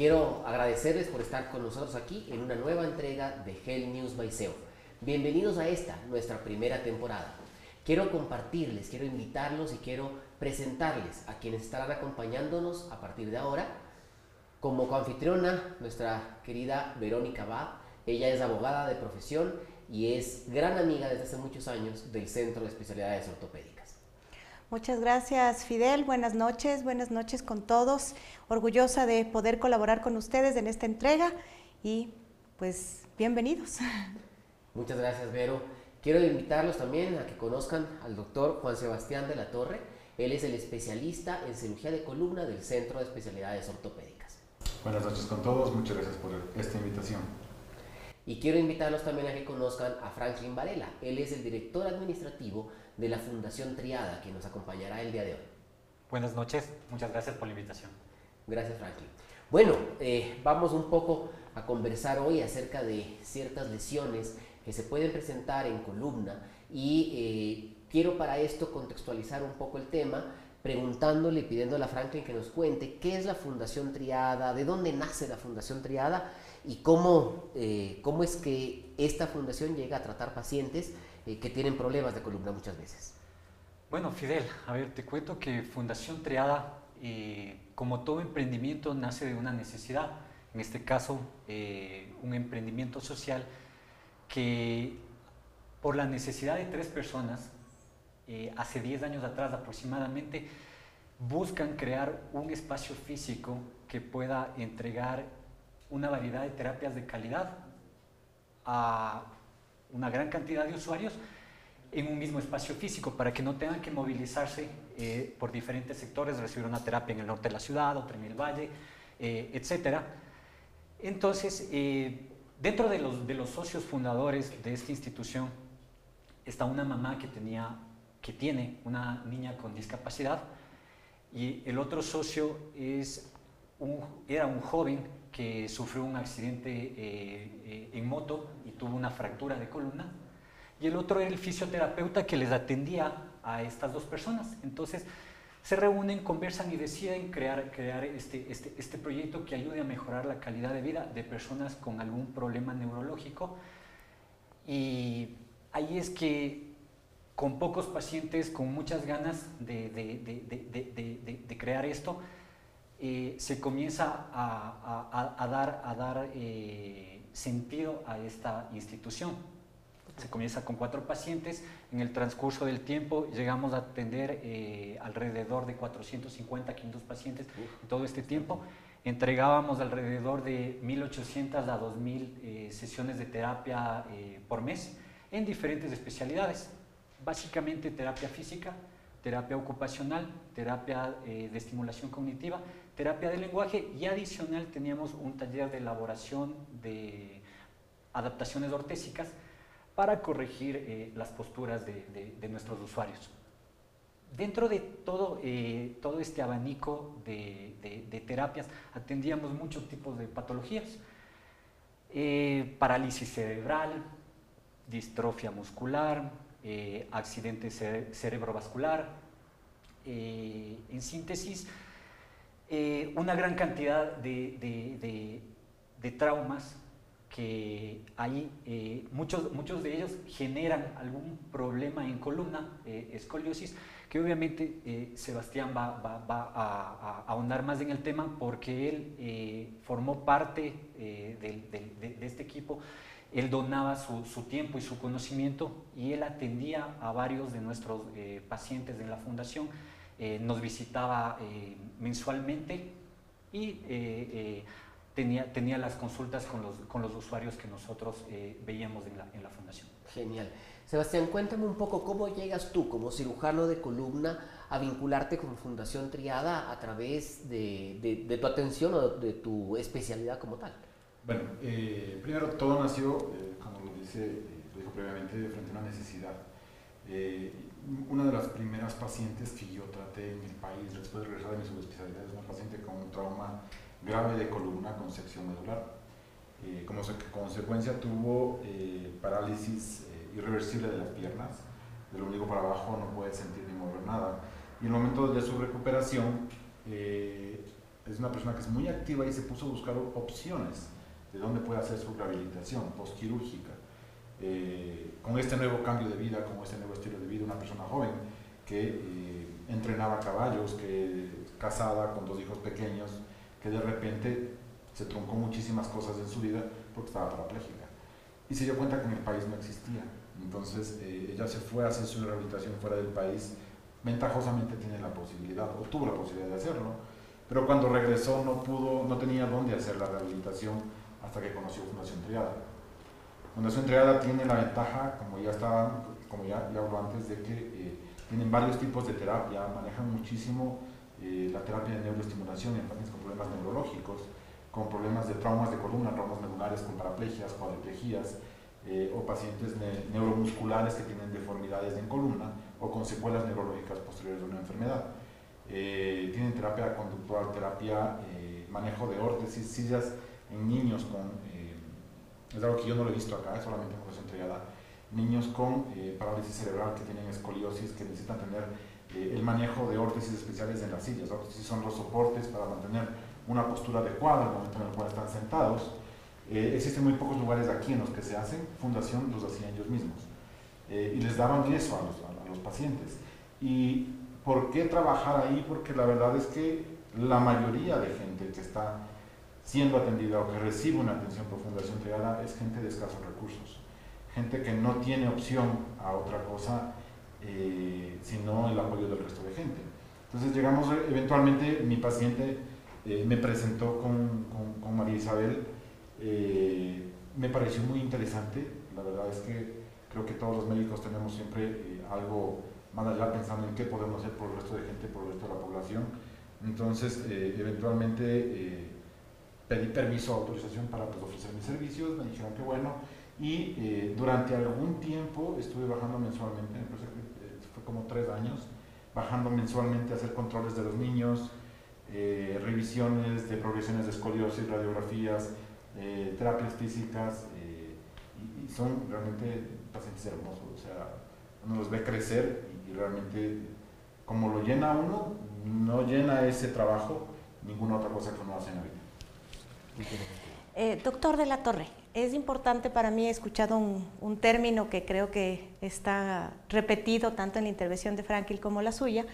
Quiero agradecerles por estar con nosotros aquí en una nueva entrega de Hell News by SEO. Bienvenidos a esta, nuestra primera temporada. Quiero compartirles, quiero invitarlos y quiero presentarles a quienes estarán acompañándonos a partir de ahora. Como coanfitriona, nuestra querida Verónica Bad. Ella es abogada de profesión y es gran amiga desde hace muchos años del Centro de Especialidades Ortopédicas. Muchas gracias, Fidel. Buenas noches, buenas noches con todos. Orgullosa de poder colaborar con ustedes en esta entrega y pues bienvenidos. Muchas gracias, Vero. Quiero invitarlos también a que conozcan al doctor Juan Sebastián de la Torre. Él es el especialista en cirugía de columna del Centro de Especialidades Ortopédicas. Buenas noches con todos, muchas gracias por esta invitación. Y quiero invitarlos también a que conozcan a Franklin Varela. Él es el director administrativo de la Fundación Triada, que nos acompañará el día de hoy. Buenas noches, muchas gracias por la invitación. Gracias, Franklin. Bueno, eh, vamos un poco a conversar hoy acerca de ciertas lesiones que se pueden presentar en columna y eh, quiero para esto contextualizar un poco el tema preguntándole y pidiéndole a Franklin que nos cuente qué es la Fundación Triada, de dónde nace la Fundación Triada y cómo, eh, cómo es que esta fundación llega a tratar pacientes eh, que tienen problemas de columna muchas veces. Bueno, Fidel, a ver, te cuento que Fundación Triada, eh, como todo emprendimiento, nace de una necesidad. En este caso, eh, un emprendimiento social que por la necesidad de tres personas, hace 10 años atrás aproximadamente, buscan crear un espacio físico que pueda entregar una variedad de terapias de calidad a una gran cantidad de usuarios en un mismo espacio físico para que no tengan que movilizarse eh, por diferentes sectores, recibir una terapia en el norte de la ciudad, otra en el valle, eh, etc. Entonces, eh, dentro de los socios fundadores de esta institución está una mamá que, tenía, que tiene una niña con discapacidad y el otro socio es era un joven que sufrió un accidente en moto tuvo una fractura de columna, y el otro era el fisioterapeuta que les atendía a estas dos personas. Entonces, se reúnen, conversan y deciden crear, crear este, este, este proyecto que ayude a mejorar la calidad de vida de personas con algún problema neurológico. Y ahí es que con pocos pacientes, con muchas ganas de, de, de, crear esto, eh, se comienza a, a, a dar, a dar eh, sentido a esta institución. Se comienza con cuatro pacientes, en el transcurso del tiempo llegamos a atender eh, alrededor de 450, 500 pacientes en todo este tiempo. Entregábamos alrededor de 1.800 a 2.000 eh, sesiones de terapia por mes en diferentes especialidades, básicamente terapia física, terapia ocupacional, terapia de estimulación cognitiva, terapia de lenguaje y adicional teníamos un taller de elaboración de adaptaciones ortésicas para corregir eh, las posturas de, nuestros usuarios. Dentro de todo, eh, todo este abanico de, terapias atendíamos muchos tipos de patologías. Eh, parálisis cerebral, distrofia muscular, accidente cerebrovascular, en síntesis, eh, una gran cantidad de, traumas que hay, eh, muchos, muchos de ellos generan algún problema en columna, eh, escoliosis, que obviamente Sebastián va, a, ahondar más en el tema porque él formó parte de, este equipo, él donaba su, tiempo y su conocimiento y él atendía a varios de nuestros pacientes de la fundación eh, nos visitaba eh, mensualmente y eh, tenía, tenía las consultas con los, con los usuarios que nosotros veíamos en la, en la fundación. Genial. Sebastián, cuéntame un poco cómo llegas tú como cirujano de columna a vincularte con Fundación Triada a través de, de, tu atención o de tu especialidad como tal. Bueno, primero todo nació, como lo, dice, lo dijo previamente, frente a una necesidad. una de las primeras pacientes que yo traté en el país después de regresar de mi subespecialidad es una paciente con un trauma grave de columna con sección medular. Eh, como consecuencia tuvo eh, parálisis eh, irreversible de las piernas, del ombligo para abajo no puede sentir ni mover nada. Y en el momento de su recuperación es una persona que es muy activa y se puso a buscar opciones de dónde puede hacer su rehabilitación postquirúrgica. Eh, con este nuevo cambio de vida, con este nuevo estilo de vida, una persona joven que eh, entrenaba caballos, que casada con dos hijos pequeños, que de repente se truncó muchísimas cosas en su vida porque estaba parapléjica. Y se dio cuenta que en el país no existía. Entonces eh, ella se fue a hacer su rehabilitación fuera del país. Ventajosamente tiene la posibilidad, o tuvo la posibilidad de hacerlo, pero cuando regresó no pudo, no tenía dónde hacer la rehabilitación hasta que conoció Fundación Triada. Fundación Triada tiene la ventaja, como ya estaba, como ya, ya habló antes, de que eh, tienen varios tipos de terapia, manejan muchísimo eh, la terapia de neuroestimulación en pacientes con problemas neurológicos, con problemas de traumas de columna, traumas medulares, con paraplegias, cuadriplegias, eh, o pacientes neuromusculares que tienen deformidades en columna o con secuelas neurológicas posteriores de una enfermedad. tienen terapia conductual, terapia, manejo de órtesis, sillas en niños con es algo que yo no lo he visto acá, solamente en Corazón Triada, niños con eh, parálisis cerebral que tienen escoliosis, que necesitan tener eh, el manejo de órtesis especiales en las sillas. Las órtesis son los soportes para mantener una postura adecuada el momento en el cual están sentados. Eh, existen muy pocos lugares aquí en los que se hacen, Fundación los hacían ellos mismos. y les daban eso a los, a los pacientes. ¿Y por qué trabajar ahí? Porque la verdad es que la mayoría de gente que está siendo atendida o que recibe una atención por Fundación Triada es gente de escasos recursos, gente que no tiene opción a otra cosa eh, sino el apoyo del resto de gente. Entonces llegamos, eventualmente mi paciente eh, me presentó con, con, María Isabel, eh, me pareció muy interesante, la verdad es que creo que todos los médicos tenemos siempre algo más allá pensando en qué podemos hacer por el resto de gente, por el resto de la población. Entonces, eventualmente pedí permiso, autorización para pues, ofrecer mis servicios, me dijeron que bueno, y eh, durante algún tiempo estuve bajando mensualmente, eh, fue como tres años, bajando mensualmente a hacer controles de los niños, eh, revisiones de progresiones de escoliosis, radiografías, terapias físicas, y, y, son realmente pacientes hermosos, o sea, uno los ve crecer y, y realmente como lo llena uno, no llena ese trabajo ninguna otra cosa que uno hace en la vida. Eh, doctor de la Torre, es importante para mí, he escuchado un, término que creo que está repetido tanto en la intervención de Franklin como la suya.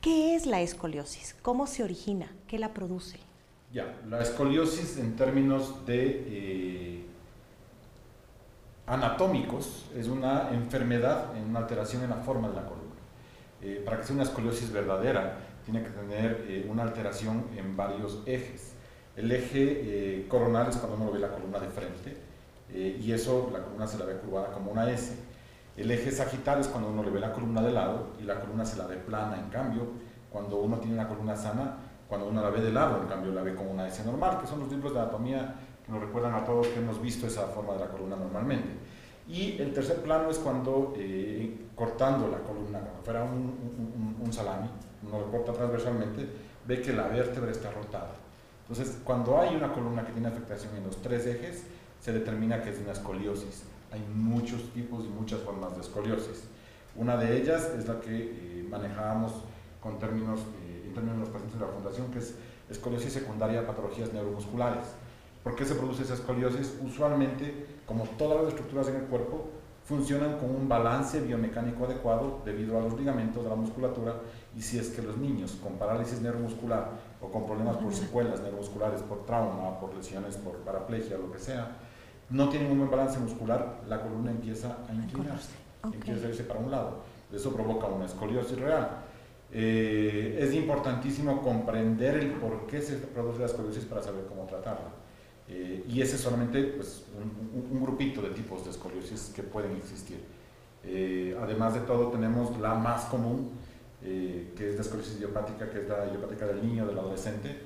¿Qué es la escoliosis? ¿Cómo se origina? ¿Qué la produce? Ya, la escoliosis en términos de eh, anatómicos es una enfermedad, una alteración en la forma de la columna. Eh, para que sea una escoliosis verdadera, tiene que tener una alteración en varios ejes. El eje eh, coronal es cuando uno ve la columna de frente eh, y eso la columna se la ve curvada como una S. El eje sagital es cuando uno le ve la columna de lado y la columna se la ve plana. En cambio, cuando uno tiene una columna sana, cuando uno la ve de lado, en cambio la ve como una S normal, que son los libros de anatomía que nos recuerdan a todos que hemos visto esa forma de la columna normalmente. Y el tercer plano es cuando, eh, cortando la columna, como fuera un, un salami, uno lo corta transversalmente, ve que la vértebra está rotada. Entonces, cuando hay una columna que tiene afectación en los tres ejes, se determina que es una escoliosis. Hay muchos tipos y muchas formas de escoliosis. Una de ellas es la que eh, manejábamos con términos, eh, en términos de los pacientes de la fundación, que es escoliosis secundaria a patologías neuromusculares. ¿Por qué se produce esa escoliosis? Usualmente, como todas las estructuras en el cuerpo, funcionan con un balance biomecánico adecuado debido a los ligamentos de la musculatura y si es que los niños con parálisis neuromuscular o con problemas por secuelas neuromusculares, por trauma, por lesiones, por paraplegia, lo que sea, no tienen un buen balance muscular, la columna empieza a inclinarse, empieza a irse para un lado. Eso provoca una escoliosis real. Eh, es importantísimo comprender el por qué se produce la escoliosis para saber cómo tratarla. Eh, y ese es solamente pues, un, grupito de tipos de escoliosis que pueden existir. Eh, además de todo, tenemos la más común, eh, que es la escoliosis idiopática, que es la idiopática del niño, del adolescente,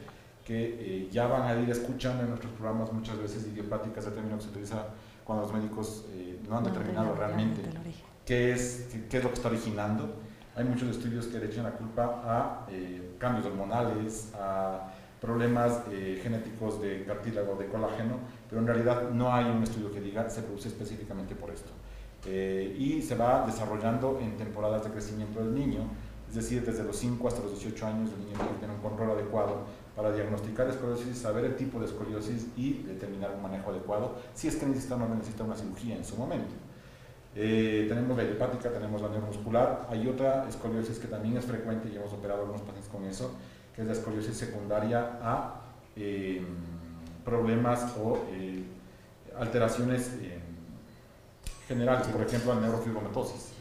que ya van a ir escuchando en nuestros programas muchas veces idiopática, ese término que se utiliza cuando los médicos no han determinado realmente qué es, qué es lo que está originando. hay muchos estudios que le echan la culpa a eh, cambios hormonales, a problemas eh, genéticos de cartílago, de colágeno, pero en realidad no hay un estudio que diga se produce específicamente por esto. Eh, y se va desarrollando en temporadas de crecimiento del niño, es decir, desde los 5 hasta los 18 años el niño tiene que tener un control adecuado para diagnosticar escoliosis, saber el tipo de escoliosis y determinar un manejo adecuado, si es que necesita o no necesita una cirugía en su momento. Eh, tenemos la idiopática, tenemos la neuromuscular. Hay otra escoliosis que también es frecuente y hemos operado algunos pacientes con eso, que es la escoliosis secundaria a eh, problemas o eh, alteraciones generales, por ejemplo, la neurofibromatosis.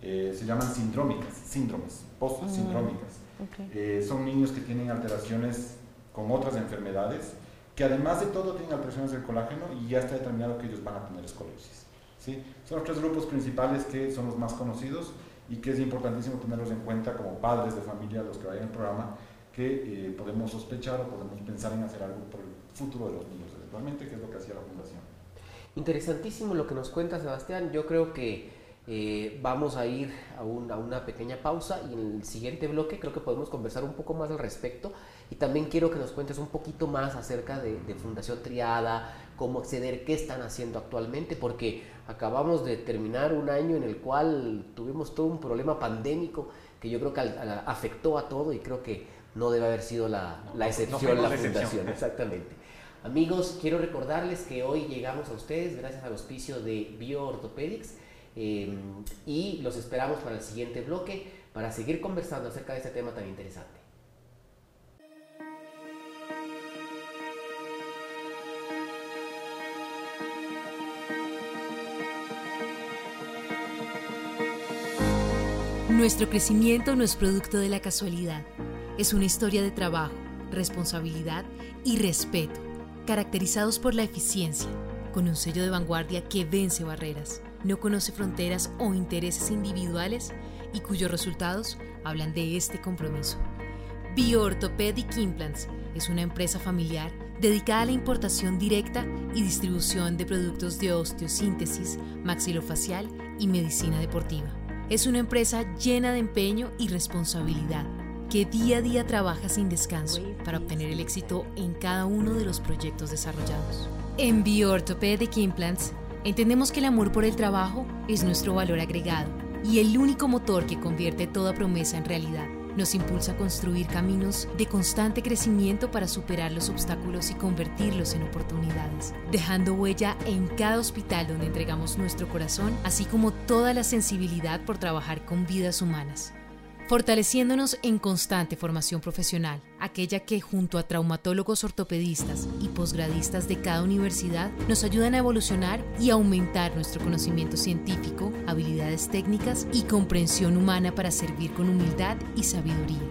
Se llaman sindrómicas, síndromes, post-sindrómicas. Mm, son niños que tienen alteraciones con otras enfermedades, que además de todo tienen alteraciones del colágeno y ya está determinado que ellos van a tener escoliosis. Son los tres grupos principales que son los más conocidos y que es importantísimo tenerlos en cuenta como padres de familia, los que vayan al programa, que eh, podemos sospechar o podemos pensar en hacer algo por el futuro de los niños, eventualmente, que es lo que hacía la Fundación. Interesantísimo lo que nos cuenta Sebastián. Yo creo que eh, vamos a ir a, una pequeña pausa y en el siguiente bloque creo que podemos conversar un poco más al respecto. Y también quiero que nos cuentes un poquito más acerca de, de Fundación Triada, cómo acceder, qué están haciendo actualmente, porque acabamos de terminar un año en el cual tuvimos todo un problema pandémico que yo creo que afectó a todo y creo que no debe haber sido la, excepción, la, fundación, exactamente. Amigos, quiero recordarles que hoy llegamos a ustedes gracias al auspicio de BioOrthopedics eh, y los esperamos para el siguiente bloque para seguir conversando acerca de este tema tan interesante. Nuestro crecimiento no es producto de la casualidad, es una historia de trabajo, responsabilidad y respeto, caracterizados por la eficiencia, con un sello de vanguardia que vence barreras, no conoce fronteras o intereses individuales y cuyos resultados hablan de este compromiso. BioOrthopedic Implants es una empresa familiar dedicada a la importación directa y distribución de productos de osteosíntesis, maxilofacial y medicina deportiva. Es una empresa llena de empeño y responsabilidad que día a día trabaja sin descanso para obtener el éxito en cada uno de los proyectos desarrollados. En BioOrthopedic Implants entendemos que el amor por el trabajo es nuestro valor agregado y el único motor que convierte toda promesa en realidad. Nos impulsa a construir caminos de constante crecimiento para superar los obstáculos y convertirlos en oportunidades, dejando huella en cada hospital donde entregamos nuestro corazón, así como toda la sensibilidad por trabajar con vidas humanas fortaleciéndonos en constante formación profesional, aquella que junto a traumatólogos ortopedistas y posgradistas de cada universidad nos ayudan a evolucionar y aumentar nuestro conocimiento científico, habilidades técnicas y comprensión humana para servir con humildad y sabiduría.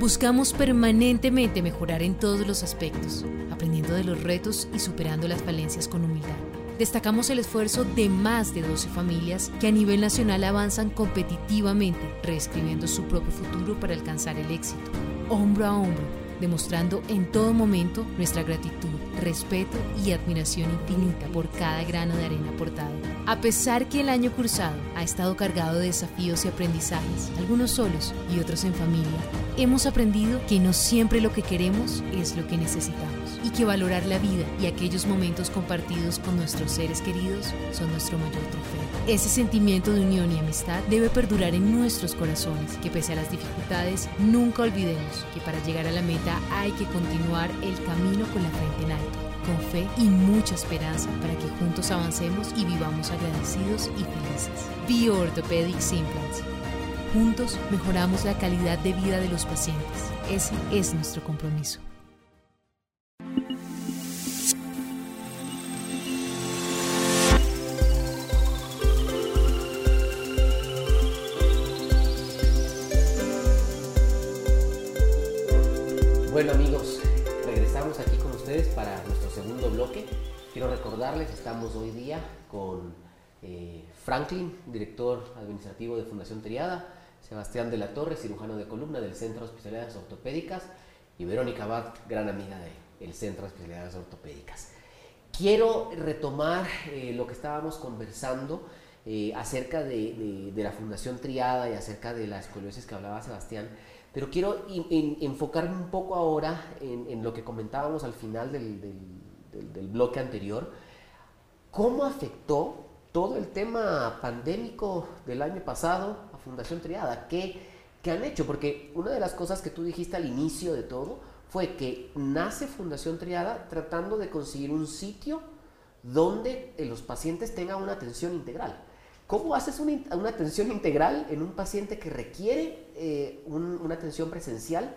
Buscamos permanentemente mejorar en todos los aspectos, aprendiendo de los retos y superando las falencias con humildad destacamos el esfuerzo de más de 12 familias que a nivel nacional avanzan competitivamente, reescribiendo su propio futuro para alcanzar el éxito, hombro a hombro, demostrando en todo momento nuestra gratitud, respeto y admiración infinita por cada grano de arena aportado. A pesar que el año cursado ha estado cargado de desafíos y aprendizajes, algunos solos y otros en familia, hemos aprendido que no siempre lo que queremos es lo que necesitamos y que valorar la vida y aquellos momentos compartidos con nuestros seres queridos son nuestro mayor trofeo. Ese sentimiento de unión y amistad debe perdurar en nuestros corazones, que pese a las dificultades nunca olvidemos que para llegar a la meta hay que continuar el camino con la frente en alto con fe y mucha esperanza para que juntos avancemos y vivamos agradecidos y felices. Bio Orthopedic Implants. Juntos mejoramos la calidad de vida de los pacientes. Ese es nuestro compromiso. Bueno amigos, regresamos aquí con ustedes para segundo bloque. Quiero recordarles, estamos hoy día con eh, Franklin, director administrativo de Fundación Triada, Sebastián de la Torre, cirujano de columna del Centro de Especialidades Ortopédicas y Verónica Abad, gran amiga del Centro de Especialidades Ortopédicas. Quiero retomar eh, lo que estábamos conversando eh, acerca de, la Fundación Triada y acerca de las escoliosis que hablaba Sebastián, pero quiero enfocarme un poco ahora en, lo que comentábamos al final del, del bloque anterior. ¿Cómo afectó todo el tema pandémico del año pasado a Fundación Triada? ¿Qué, ¿Qué han hecho? Porque una de las cosas que tú dijiste al inicio de todo fue que nace Fundación Triada tratando de conseguir un sitio donde eh, los pacientes tengan una atención integral. ¿Cómo haces una, atención integral en un paciente que requiere eh, una atención presencial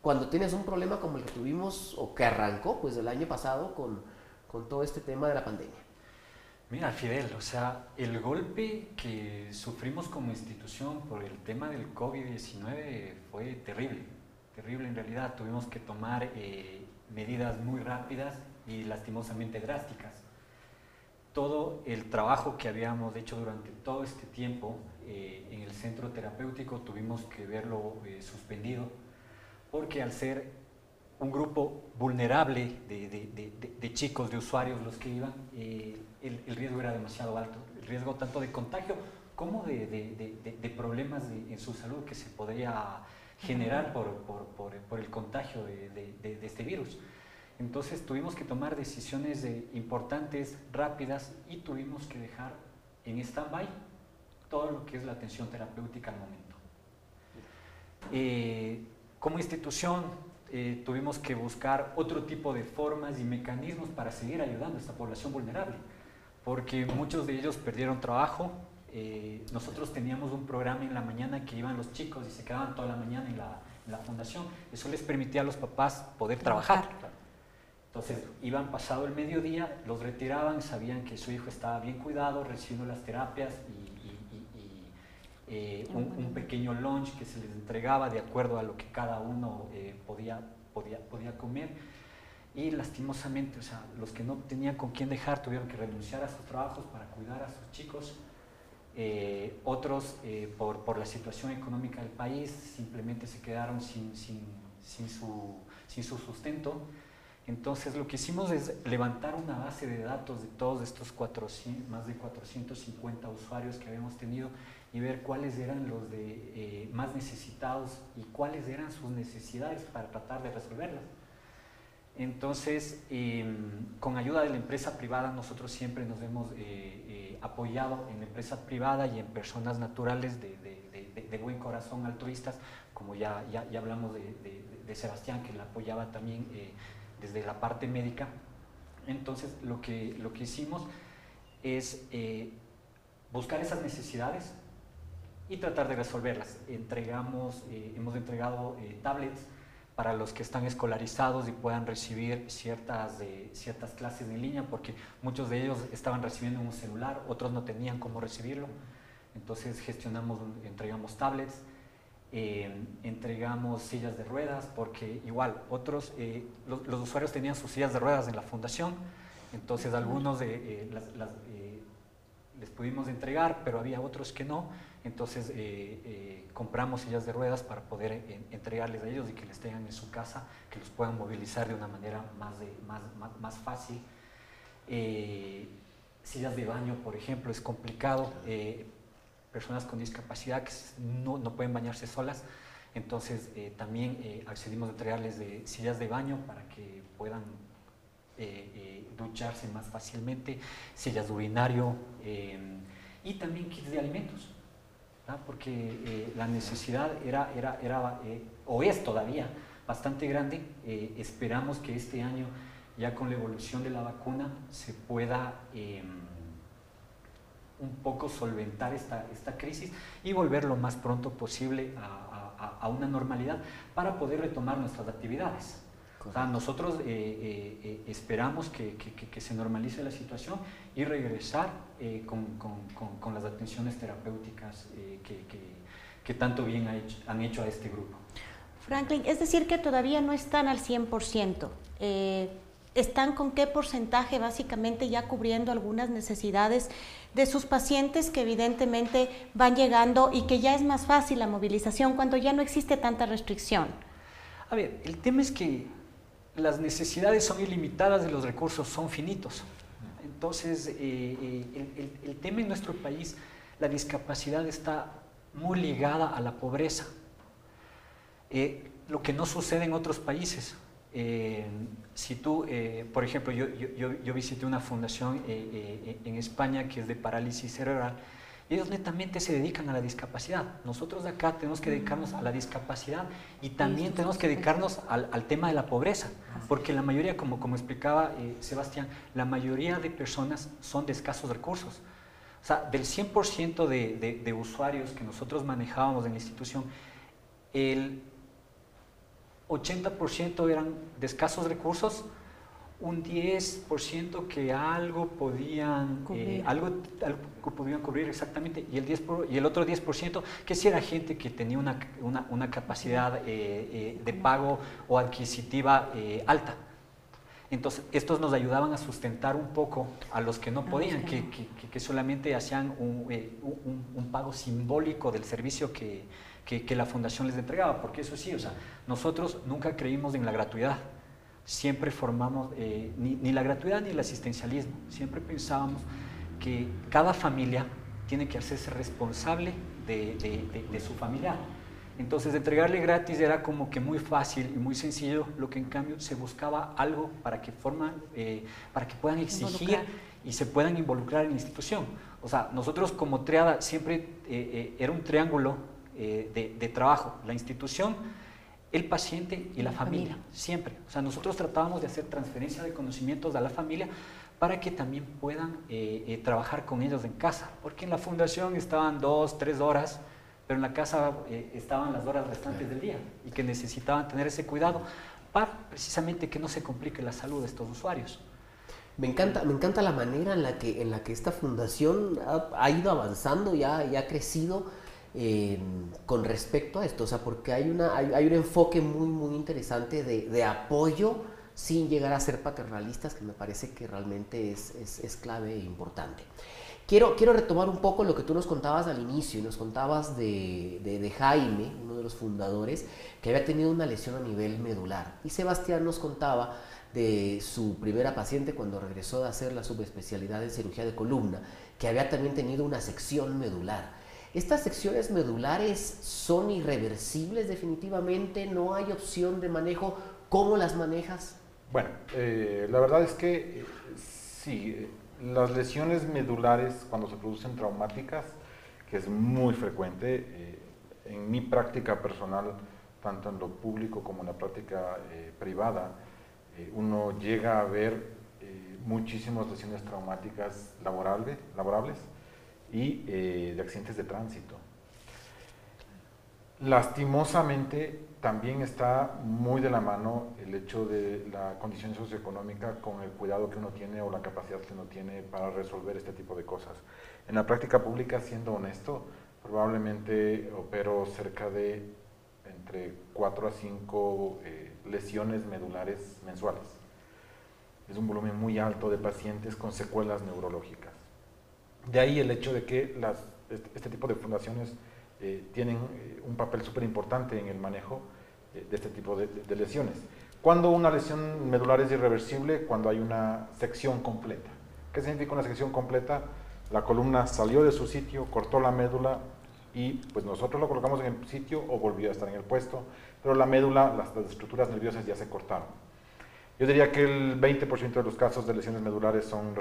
cuando tienes un problema como el que tuvimos o que arrancó pues el año pasado con, con todo este tema de la pandemia? Mira, Fidel, o sea, el golpe que sufrimos como institución por el tema del COVID-19 fue terrible, terrible en realidad. Tuvimos que tomar eh, medidas muy rápidas y lastimosamente drásticas todo el trabajo que habíamos hecho durante todo este tiempo eh, en el centro terapéutico tuvimos que verlo eh, suspendido porque al ser un grupo vulnerable de, chicos, de usuarios los que iban, eh, el, riesgo era demasiado alto, el riesgo tanto de contagio como de, problemas en su salud que se podría generar por, por el contagio de este virus. Entonces tuvimos que tomar decisiones importantes, rápidas y tuvimos que dejar en stand-by todo lo que es la atención terapéutica al momento. Eh, como institución eh, tuvimos que buscar otro tipo de formas y mecanismos para seguir ayudando a esta población vulnerable, porque muchos de ellos perdieron trabajo. Eh, nosotros teníamos un programa en la mañana que iban los chicos y se quedaban toda la mañana en la, fundación. Eso les permitía a los papás poder trabajar. Entonces iban pasado el mediodía, los retiraban, sabían que su hijo estaba bien cuidado, recibiendo las terapias y, eh, un, pequeño lunch que se les entregaba de acuerdo a lo que cada uno eh, podía, podía, podía comer. Y lastimosamente, o sea, los que no tenían con quién dejar tuvieron que renunciar a sus trabajos para cuidar a sus chicos. Eh, otros, por, por, la situación económica del país, simplemente se quedaron sin, sin, sin, su, sin su sustento. Entonces lo que hicimos es levantar una base de datos de todos estos más de 450 usuarios que habíamos tenido y ver cuáles eran los de, eh, más necesitados y cuáles eran sus necesidades para tratar de resolverlas. Entonces, em, con ayuda de la empresa privada, nosotros siempre nos hemos eh, eh, apoyado en la empresa privada y en personas naturales de, buen corazón altruistas, como ya, ya, ya hablamos de, Sebastián, que la apoyaba también desde la parte médica. Entonces, lo que, lo que hicimos es eh, buscar esas necesidades y tratar de resolverlas. Entregamos, eh, hemos entregado eh, tablets para los que están escolarizados y puedan recibir ciertas, ciertas clases en línea, porque muchos de ellos estaban recibiendo un celular, otros no tenían cómo recibirlo. Entonces gestionamos, entregamos tablets, eh, entregamos sillas de ruedas, porque igual otros, eh, los, usuarios tenían sus sillas de ruedas en la fundación, entonces algunos de, eh, les pudimos entregar, pero había otros que no, entonces compramos sillas de ruedas para poder entregarles a ellos y que les tengan en su casa, que los puedan movilizar de una manera más, de, más, más, fácil. sillas de baño, por ejemplo, es complicado personas con discapacidad que no, no pueden bañarse solas. Entonces eh, también eh, accedimos a entregarles de sillas de baño para que puedan eh, ducharse más fácilmente, sillas de urinario y también kits de alimentos, porque la necesidad era, era, era o es todavía bastante grande. esperamos que este año, ya con la evolución de la vacuna, se pueda un poco solventar esta, esta crisis y volver lo más pronto posible a, una normalidad para poder retomar nuestras actividades. nosotros eh, eh, eh, esperamos que, que, se normalice la situación y regresar con, con, con, las atenciones terapéuticas que, tanto bien han hecho a este grupo. Franklin, es decir que todavía no están al 100% están con qué porcentaje básicamente ya cubriendo algunas necesidades de sus pacientes que evidentemente van llegando y que ya es más fácil la movilización cuando ya no existe tanta restricción. A ver, el tema es que las necesidades son ilimitadas y los recursos son finitos. Entonces, eh, eh, el, tema en nuestro país, la discapacidad está muy ligada a la pobreza, eh, lo que no sucede en otros países. Si tú, por ejemplo, yo, yo, yo, visité una fundación en España que es de parálisis cerebral, ellos netamente se dedican a la discapacidad. Nosotros de acá tenemos que dedicarnos a la discapacidad y también tenemos que dedicarnos al, tema de la pobreza, porque la mayoría, como, como explicaba eh, Sebastián, la mayoría de personas son de escasos recursos. O sea, del 100% de, de usuarios que nosotros manejábamos en la institución, el 80% eran de escasos recursos, un 10% que algo podían, eh, algo, podían cubrir exactamente, y el, 10 y el otro 10% que si era gente que tenía una, una, capacidad eh, eh, de pago o adquisitiva alta. Entonces, estos nos ayudaban a sustentar un poco a los que no podían, que, que, que, solamente hacían un, un, un, pago simbólico del servicio que, la fundación les entregaba, porque eso sí, o sea, nosotros nunca creímos en la gratuidad siempre formamos, eh, ni, la gratuidad ni el asistencialismo, siempre pensábamos que cada familia tiene que hacerse responsable de, su familiar. Entonces, entregarle gratis era como que muy fácil y muy sencillo, lo que en cambio se buscaba algo para que, forman, eh, para que puedan exigir y se puedan involucrar en la institución. O sea, nosotros como triada siempre eh, era un triángulo de, trabajo, la institución, el paciente y la, familia, siempre. O sea, nosotros tratábamos de hacer transferencia de conocimientos a la familia para que también puedan eh, eh, trabajar con ellos en casa, porque en la fundación estaban dos, tres horas, pero en la casa eh, estaban las horas restantes del día y que necesitaban tener ese cuidado para precisamente que no se complique la salud de estos usuarios. Me encanta, me encanta la manera en la que, en la que esta fundación ha, ido avanzando y ha, y ha crecido con respecto a esto, o sea, porque hay, una, hay, un enfoque muy, muy interesante de, apoyo sin llegar a ser paternalistas, que me parece que realmente es, es, clave e importante. Quiero, quiero retomar un poco lo que tú nos contabas al inicio, y nos contabas de, de, Jaime, uno de los fundadores, que había tenido una lesión a nivel medular. Y Sebastián nos contaba de su primera paciente cuando regresó de hacer la subespecialidad en cirugía de columna, que había también tenido una sección medular. Estas secciones medulares son irreversibles definitivamente, no hay opción de manejo. ¿Cómo las manejas? Bueno, eh, la verdad es que eh, sí, las lesiones medulares cuando se producen traumáticas, que es muy frecuente, eh, en mi práctica personal, tanto en lo público como en la práctica privada, uno llega a ver muchísimas lesiones traumáticas laborables y eh, de accidentes de tránsito. Lastimosamente también está muy de la mano el hecho de la condición socioeconómica con el cuidado que uno tiene o la capacidad que uno tiene para resolver este tipo de cosas. En la práctica pública, siendo honesto, probablemente opero cerca de entre 4 a 5 eh, lesiones medulares mensuales. Es un volumen muy alto de pacientes con secuelas neurológicas. De ahí el hecho de que este, este tipo de fundaciones eh, tienen eh, un papel súper importante en el manejo eh, de este tipo de, lesiones. Cuando una lesión medular es irreversible, cuando hay una sección completa. ¿Qué significa una sección completa? La columna salió de su sitio, cortó la médula y pues nosotros lo colocamos en el sitio o volvió a estar en el puesto, pero la médula, las, las estructuras nerviosas ya se cortaron. Yo diría que el 20% de los casos de lesiones medulares son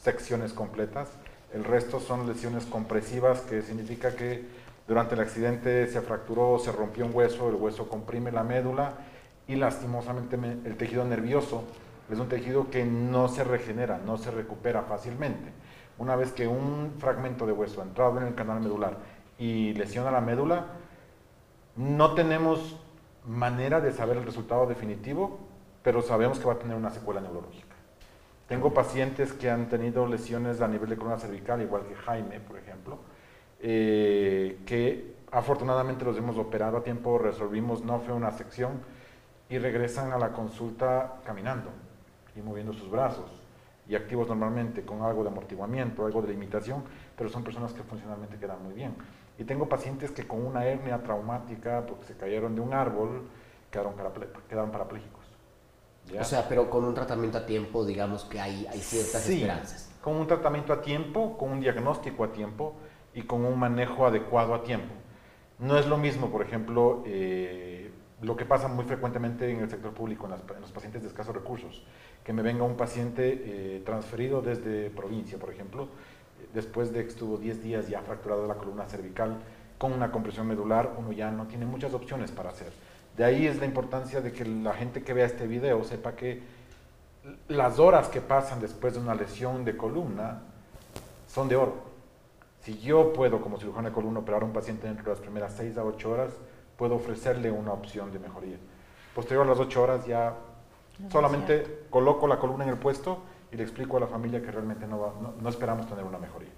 secciones completas el resto son lesiones compresivas, que significa que durante el accidente se fracturó, se rompió un hueso, el hueso comprime la médula y lastimosamente el tejido nervioso es un tejido que no se regenera, no se recupera fácilmente. Una vez que un fragmento de hueso ha entrado en el canal medular y lesiona la médula, no tenemos manera de saber el resultado definitivo, pero sabemos que va a tener una secuela neurológica. Tengo pacientes que han tenido lesiones a nivel de columna cervical, igual que Jaime, por ejemplo, eh, que afortunadamente los hemos operado a tiempo, resolvimos, no fue una sección, y regresan a la consulta caminando y moviendo sus brazos y activos normalmente con algo de amortiguamiento, algo de limitación, pero son personas que funcionalmente quedan muy bien. Y tengo pacientes que con una hernia traumática, porque se cayeron de un árbol, quedaron, quedaron parapléjicos. O sea, pero con un tratamiento a tiempo, digamos que hay, hay ciertas sí, esperanzas. con un tratamiento a tiempo, con un diagnóstico a tiempo y con un manejo adecuado a tiempo. No es lo mismo, por ejemplo, eh, lo que pasa muy frecuentemente en el sector público, en, los pacientes de escasos recursos, que me venga un paciente eh, transferido desde provincia, por ejemplo, después de que estuvo 10 días ya fracturado la columna cervical con una compresión medular, uno ya no tiene muchas opciones para hacer. De ahí es la importancia de que la gente que vea este video sepa que las horas que pasan después de una lesión de columna son de oro. Si yo puedo, como cirujano de columna, operar a un paciente dentro de las primeras 6 a 8 horas, puedo ofrecerle una opción de mejoría. Posterior a las 8 horas ya solamente coloco la columna en el puesto y le explico a la familia que realmente no, no, esperamos tener una mejoría.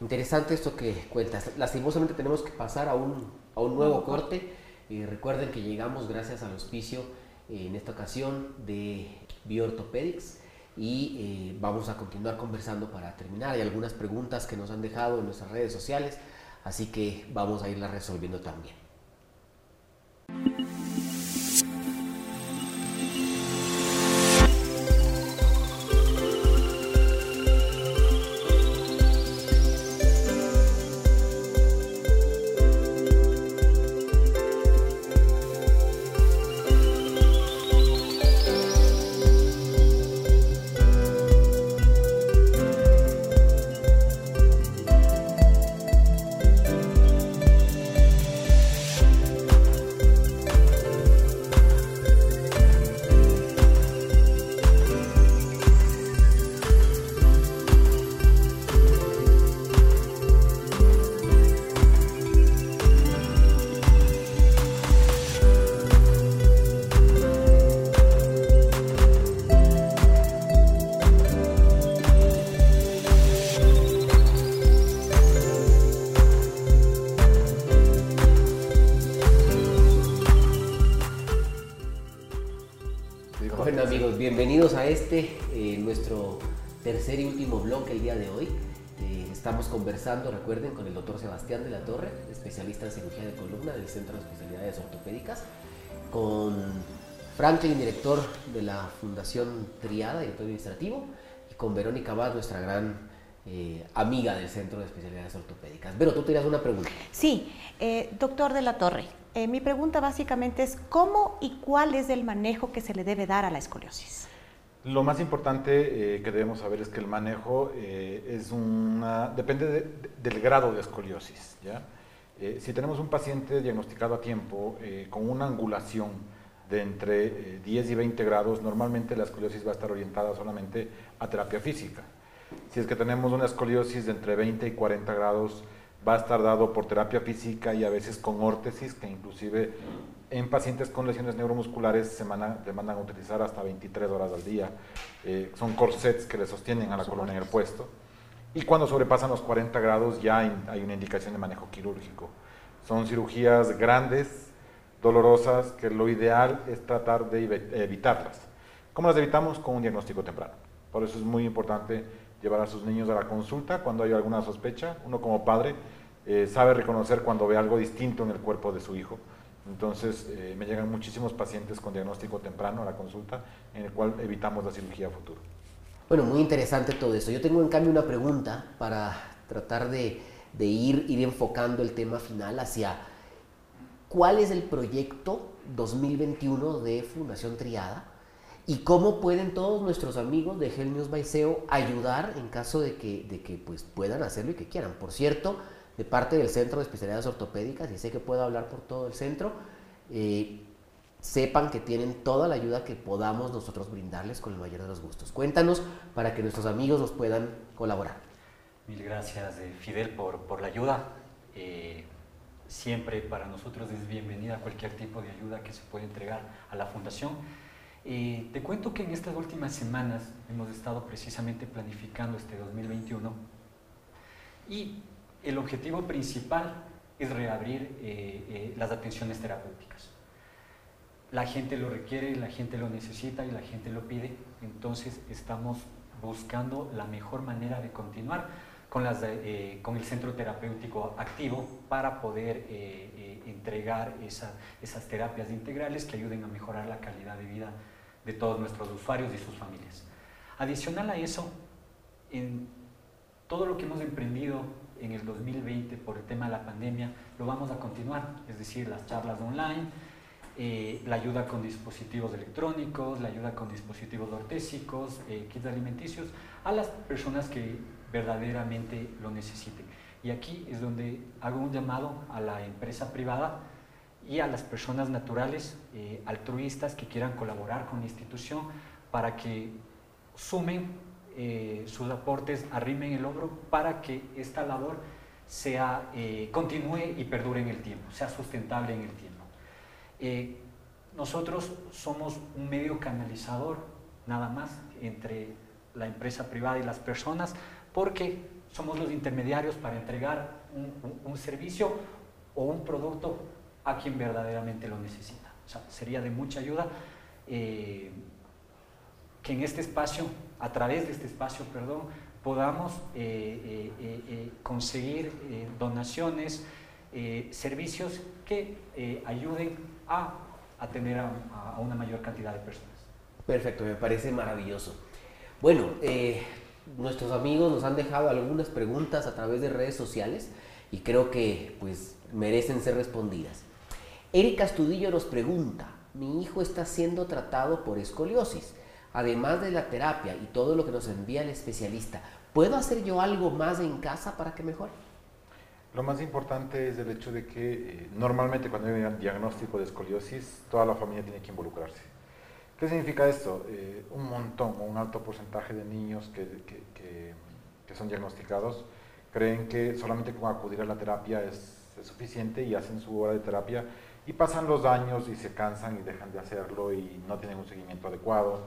Interesante esto que cuentas. Lastimosamente tenemos que pasar a un, a un nuevo corte. Y recuerden que llegamos gracias al auspicio en esta ocasión de Bioorthopedics y eh, vamos a continuar conversando para terminar. Hay algunas preguntas que nos han dejado en nuestras redes sociales, así que vamos a irlas resolviendo también. Este, eh, nuestro tercer y último bloque el día de hoy. Eh, estamos conversando, recuerden, con el doctor Sebastián de la Torre, especialista en cirugía de columna del Centro de Especialidades Ortopédicas, con Franklin, director de la Fundación Triada, director administrativo, y con Verónica Abad, nuestra gran eh, amiga del Centro de Especialidades Ortopédicas. Vero, tú tenías una pregunta. Sí, doctor de la Torre, eh, mi pregunta básicamente es cómo y cuál es el manejo que se le debe dar a la escoliosis. Lo más importante eh, que debemos saber es que el manejo eh, es una, depende del grado de escoliosis. ¿ya? si tenemos un paciente diagnosticado a tiempo con una angulación de entre 10 y 20 grados, normalmente la escoliosis va a estar orientada solamente a terapia física. Si es que tenemos una escoliosis de entre 20 y 40 grados, va a estar dado por terapia física y a veces con órtesis, que inclusive en pacientes con lesiones neuromusculares se demandan utilizar hasta 23 horas al día. Eh, son corsets que le sostienen a la columna en el puesto. Y cuando sobrepasan los 40 grados ya hay, una indicación de manejo quirúrgico. Son cirugías grandes, dolorosas, que lo ideal es tratar de evitarlas. ¿Cómo las evitamos? Con un diagnóstico temprano. Por eso es muy importante llevar a sus niños a la consulta cuando hay alguna sospecha. Uno como padre eh, sabe reconocer cuando ve algo distinto en el cuerpo de su hijo. Entonces eh, me llegan muchísimos pacientes con diagnóstico temprano a la consulta en el cual evitamos la cirugía a futuro. Bueno, muy interesante todo esto. Yo tengo en cambio una pregunta para tratar de, ir, enfocando el tema final hacia cuál es el proyecto 2021 de Fundación Triada y cómo pueden todos nuestros amigos de News Baiseo ayudar en caso de que, de que pues, puedan hacerlo y que quieran. Por cierto, de parte del Centro de Especialidades Ortopédicas, y sé que puedo hablar por todo el centro, eh, sepan que tienen toda la ayuda que podamos nosotros brindarles con el mayor de los gustos. Cuéntanos para que nuestros amigos nos puedan colaborar. Mil gracias, eh, Fidel, por, por, la ayuda. Eh, siempre para nosotros es bienvenida cualquier tipo de ayuda que se pueda entregar a la Fundación. te cuento que en estas últimas semanas hemos estado precisamente planificando este 2021 y el objetivo principal es reabrir eh, eh, las atenciones terapéuticas. La gente lo requiere, la gente lo necesita y la gente lo pide, entonces estamos buscando la mejor manera de continuar con, eh, el centro terapéutico activo para poder entregar esas terapias integrales que ayuden a mejorar la calidad de vida de todos nuestros usuarios y sus familias. Adicional a eso, en todo lo que hemos emprendido en el 2020 por el tema de la pandemia, lo vamos a continuar, es decir, las charlas online, eh, la ayuda con dispositivos electrónicos, la ayuda con dispositivos ortésicos, eh, kits alimenticios, a las personas que verdaderamente lo necesiten. Y aquí es donde hago un llamado a la empresa privada y a las personas naturales, eh, altruistas que quieran colaborar con la institución para que sumen eh, sus aportes, arrimen el hombro para que esta labor sea, eh, continúe y perdure en el tiempo, sea sustentable en el tiempo. Eh, nosotros somos un medio canalizador nada más entre la empresa privada y las personas porque somos los intermediarios para entregar un, servicio o un producto a quien verdaderamente lo necesita. O sea, sería de mucha ayuda que en este espacio a través de este espacio, perdón, podamos eh, eh, eh, conseguir donaciones, servicios que ayuden a atender a, una mayor cantidad de personas. Perfecto, me parece maravilloso. Bueno, nuestros amigos nos han dejado algunas preguntas a través de redes sociales y creo que pues merecen ser respondidas. Erika Astudillo nos pregunta, mi hijo está siendo tratado por escoliosis además de la terapia y todo lo que nos envía el especialista, ¿puedo hacer yo algo más en casa para que mejore? Lo más importante es el hecho de que eh, normalmente cuando hay un diagnóstico de escoliosis, toda la familia tiene que involucrarse. ¿Qué significa esto? Eh, un montón un alto porcentaje de niños que, que, que, son diagnosticados creen que solamente con acudir a la terapia es, es suficiente y hacen su hora de terapia y pasan los años y se cansan y dejan de hacerlo y no tienen un seguimiento adecuado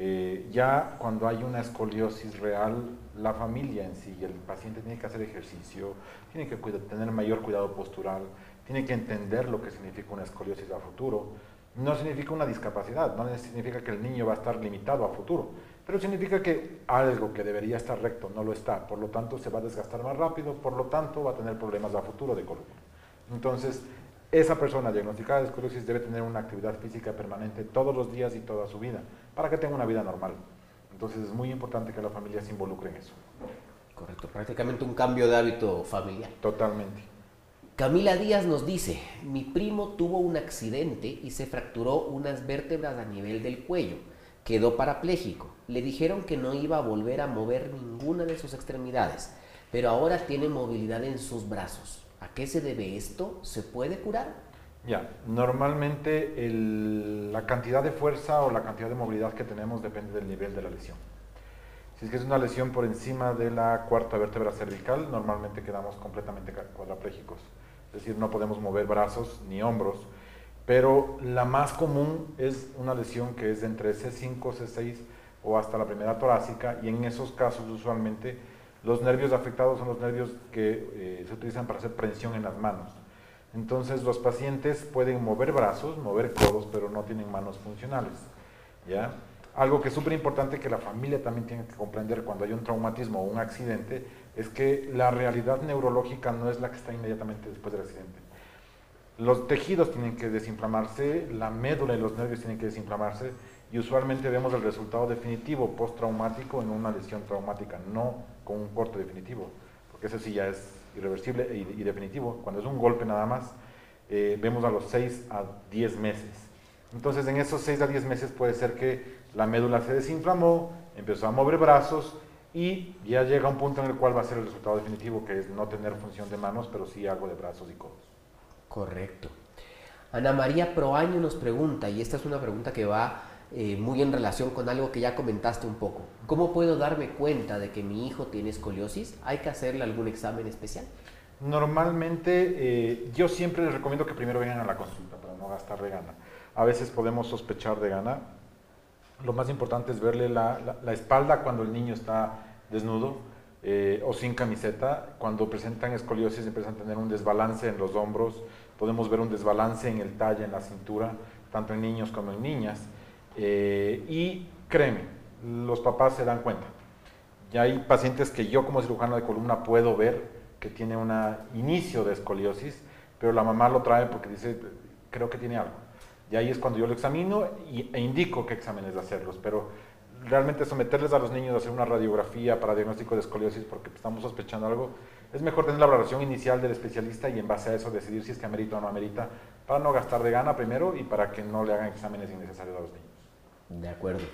eh, ya cuando hay una escoliosis real, la familia en sí, el paciente tiene que hacer ejercicio, tiene que tener mayor cuidado postural, tiene que entender lo que significa una escoliosis a futuro. No significa una discapacidad, no significa que el niño va a estar limitado a futuro, pero significa que algo que debería estar recto no lo está, por lo tanto se va a desgastar más rápido, por lo tanto va a tener problemas a futuro de columna. Entonces, esa persona diagnosticada de escoliosis debe tener una actividad física permanente todos los días y toda su vida para que tenga una vida normal. Entonces es muy importante que la familia se involucre en eso. Correcto, prácticamente un cambio de hábito familiar. Totalmente. Camila Díaz nos dice, mi primo tuvo un accidente y se fracturó unas vértebras a nivel del cuello. Quedó parapléjico. Le dijeron que no iba a volver a mover ninguna de sus extremidades, pero ahora tiene movilidad en sus brazos. ¿A qué se debe esto? ¿Se puede curar? Ya, normalmente la cantidad de fuerza o la cantidad de movilidad que tenemos depende del nivel de la lesión. Si es que es una lesión por encima de la cuarta vértebra cervical, normalmente quedamos completamente cuadraplégicos. Es decir, no podemos mover brazos ni hombros. Pero la más común es una lesión que es entre C5, C6 o hasta la primera torácica y en esos casos usualmente los nervios afectados son los nervios que eh, se utilizan para hacer prensión en las manos. Entonces los pacientes pueden mover brazos, mover codos, pero no tienen manos funcionales. ¿ya? Algo que es súper importante que la familia también tiene que comprender cuando hay un traumatismo o un accidente es que la realidad neurológica no es la que está inmediatamente después del accidente. Los tejidos tienen que desinflamarse, la médula y los nervios tienen que desinflamarse y usualmente vemos el resultado definitivo postraumático en una lesión traumática, no con un corte definitivo, porque eso sí ya es irreversible y, definitivo. Cuando es un golpe nada más, eh, vemos a los 6 a 10 meses. Entonces en esos 6 a 10 meses puede ser que la médula se desinflamó, empezó a mover brazos y ya llega un punto en el cual va a ser el resultado definitivo, que es no tener función de manos, pero sí algo de brazos y codos. Correcto. Ana María Proaño nos pregunta, y esta es una pregunta que va eh, muy en relación con algo que ya comentaste un poco. ¿Cómo puedo darme cuenta de que mi hijo tiene escoliosis? ¿Hay que hacerle algún examen especial? Normalmente eh, yo siempre les recomiendo que primero vengan a la consulta para no gastar de gana. A veces podemos sospechar de gana. Lo más importante es verle la, la, espalda cuando el niño está desnudo eh, o sin camiseta. Cuando presentan escoliosis empiezan a tener un desbalance en los hombros. Podemos ver un desbalance en el talle, en la cintura, tanto en niños como en niñas. Eh, y créeme, los papás se dan cuenta. Ya hay pacientes que yo como cirujano de columna puedo ver que tiene un inicio de escoliosis, pero la mamá lo trae porque dice, creo que tiene algo. Y ahí es cuando yo lo examino y, e indico qué exámenes hacerlos. Pero realmente someterles a los niños a hacer una radiografía para diagnóstico de escoliosis porque estamos sospechando algo, es mejor tener la valoración inicial del especialista y en base a eso decidir si es que amerita o no amerita, para no gastar de gana primero y para que no le hagan exámenes innecesarios a los niños. De acuerdo.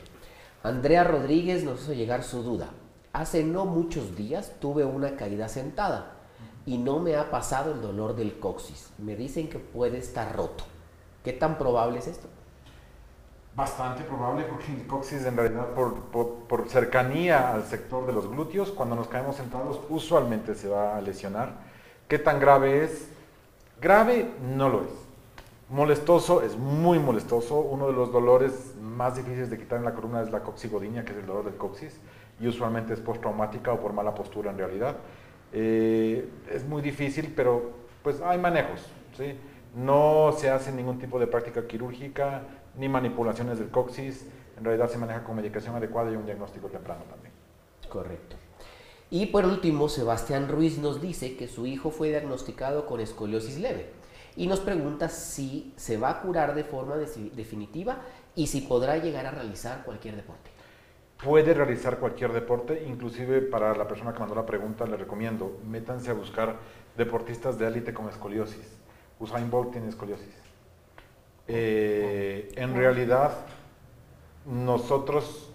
Andrea Rodríguez nos hizo llegar su duda. Hace no muchos días tuve una caída sentada y no me ha pasado el dolor del coxis. Me dicen que puede estar roto. ¿Qué tan probable es esto? Bastante probable porque el coxis en realidad por, por, cercanía al sector de los glúteos, cuando nos caemos sentados usualmente se va a lesionar. ¿Qué tan grave es? Grave no lo es. Molestoso es muy molestoso. Uno de los dolores más difíciles de quitar en la columna es la coxigodinia, que es el dolor del coxis, y usualmente es postraumática o por mala postura en realidad. Eh, es muy difícil, pero pues hay manejos. ¿sí? No se hace ningún tipo de práctica quirúrgica ni manipulaciones del coxis. En realidad se maneja con medicación adecuada y un diagnóstico temprano también. Correcto. Y por último, Sebastián Ruiz nos dice que su hijo fue diagnosticado con escoliosis leve y nos pregunta si se va a curar de forma definitiva y si podrá llegar a realizar cualquier deporte puede realizar cualquier deporte, inclusive para la persona que mandó la pregunta le recomiendo, métanse a buscar deportistas de élite con escoliosis. Usain Bolt tiene escoliosis. Eh, en realidad, nosotros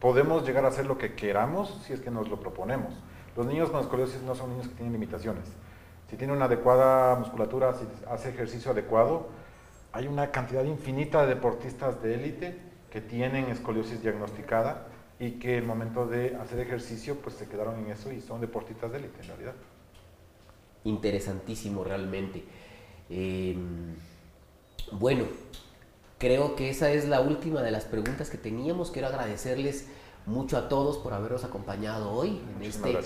podemos llegar a hacer lo que queramos si es que nos lo proponemos. Los niños con escoliosis no son niños que tienen limitaciones. Si tiene una adecuada musculatura, si hace ejercicio adecuado, hay una cantidad infinita de deportistas de élite que tienen escoliosis diagnosticada y que el momento de hacer ejercicio pues se quedaron en eso y son deportistas de élite en realidad. Interesantísimo realmente. Em, bueno, creo que esa es la última de las preguntas que teníamos. Quiero agradecerles mucho a todos por habernos acompañado hoy en este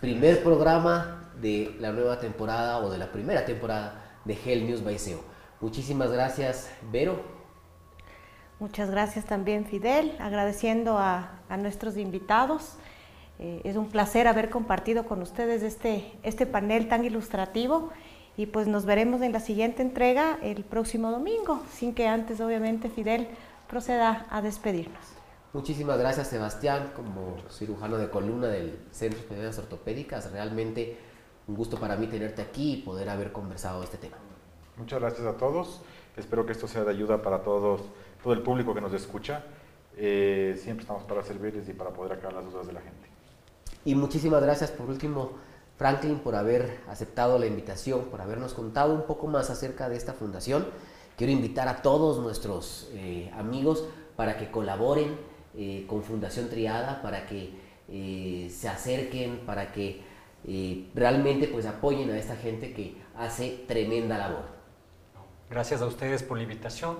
primer programa de la nueva temporada o de la primera temporada de Hell News by SEO. Muchísimas gracias, Vero. Muchas gracias también, Fidel, agradeciendo a, nuestros invitados. Eh, es un placer haber compartido con ustedes este, este panel tan ilustrativo y pues nos veremos en la siguiente entrega el próximo domingo, sin que antes, obviamente, Fidel proceda a despedirnos. Muchísimas gracias, Sebastián, como cirujano de columna del Centro de Ortopédicas. Realmente un gusto para mí tenerte aquí y poder haber conversado este tema. Muchas gracias a todos. Espero que esto sea de ayuda para todos todo el público que nos escucha. Eh, siempre estamos para servirles y para poder aclarar las dudas de la gente. Y muchísimas gracias por último, Franklin, por haber aceptado la invitación, por habernos contado un poco más acerca de esta fundación. Quiero invitar a todos nuestros eh, amigos para que colaboren eh, con Fundación Triada, para que se acerquen, para que realmente pues apoyen a esta gente que hace tremenda labor. Gracias a ustedes por la invitación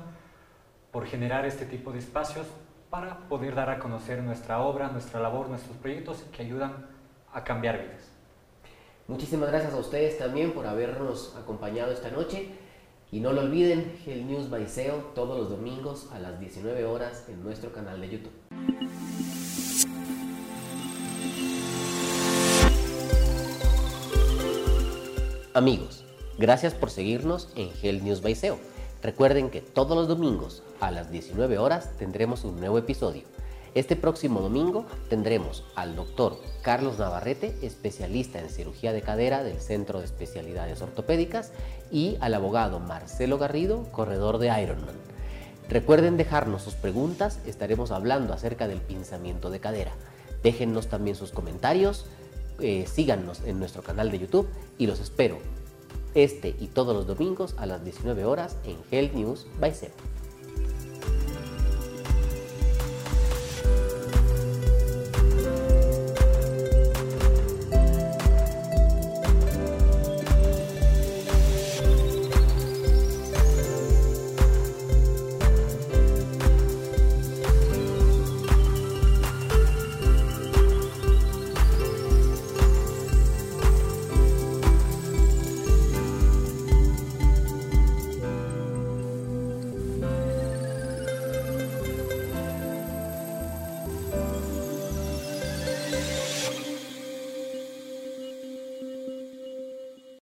por generar este tipo de espacios para poder dar a conocer nuestra obra, nuestra labor, nuestros proyectos que ayudan a cambiar vidas. Muchísimas gracias a ustedes también por habernos acompañado esta noche y no lo olviden, el News by SEO todos los domingos a las 19 horas en nuestro canal de YouTube. Amigos, gracias por seguirnos en Hell News by SEO. Recuerden que todos los domingos a las 19 horas tendremos un nuevo episodio. Este próximo domingo tendremos al doctor Carlos Navarrete, especialista en cirugía de cadera del Centro de Especialidades Ortopédicas, y al abogado Marcelo Garrido, corredor de Ironman. Recuerden dejarnos sus preguntas, estaremos hablando acerca del pinzamiento de cadera. Déjennos también sus comentarios, eh, síganos en nuestro canal de YouTube y los espero este y todos los domingos a las 19 horas en Health News by SEP.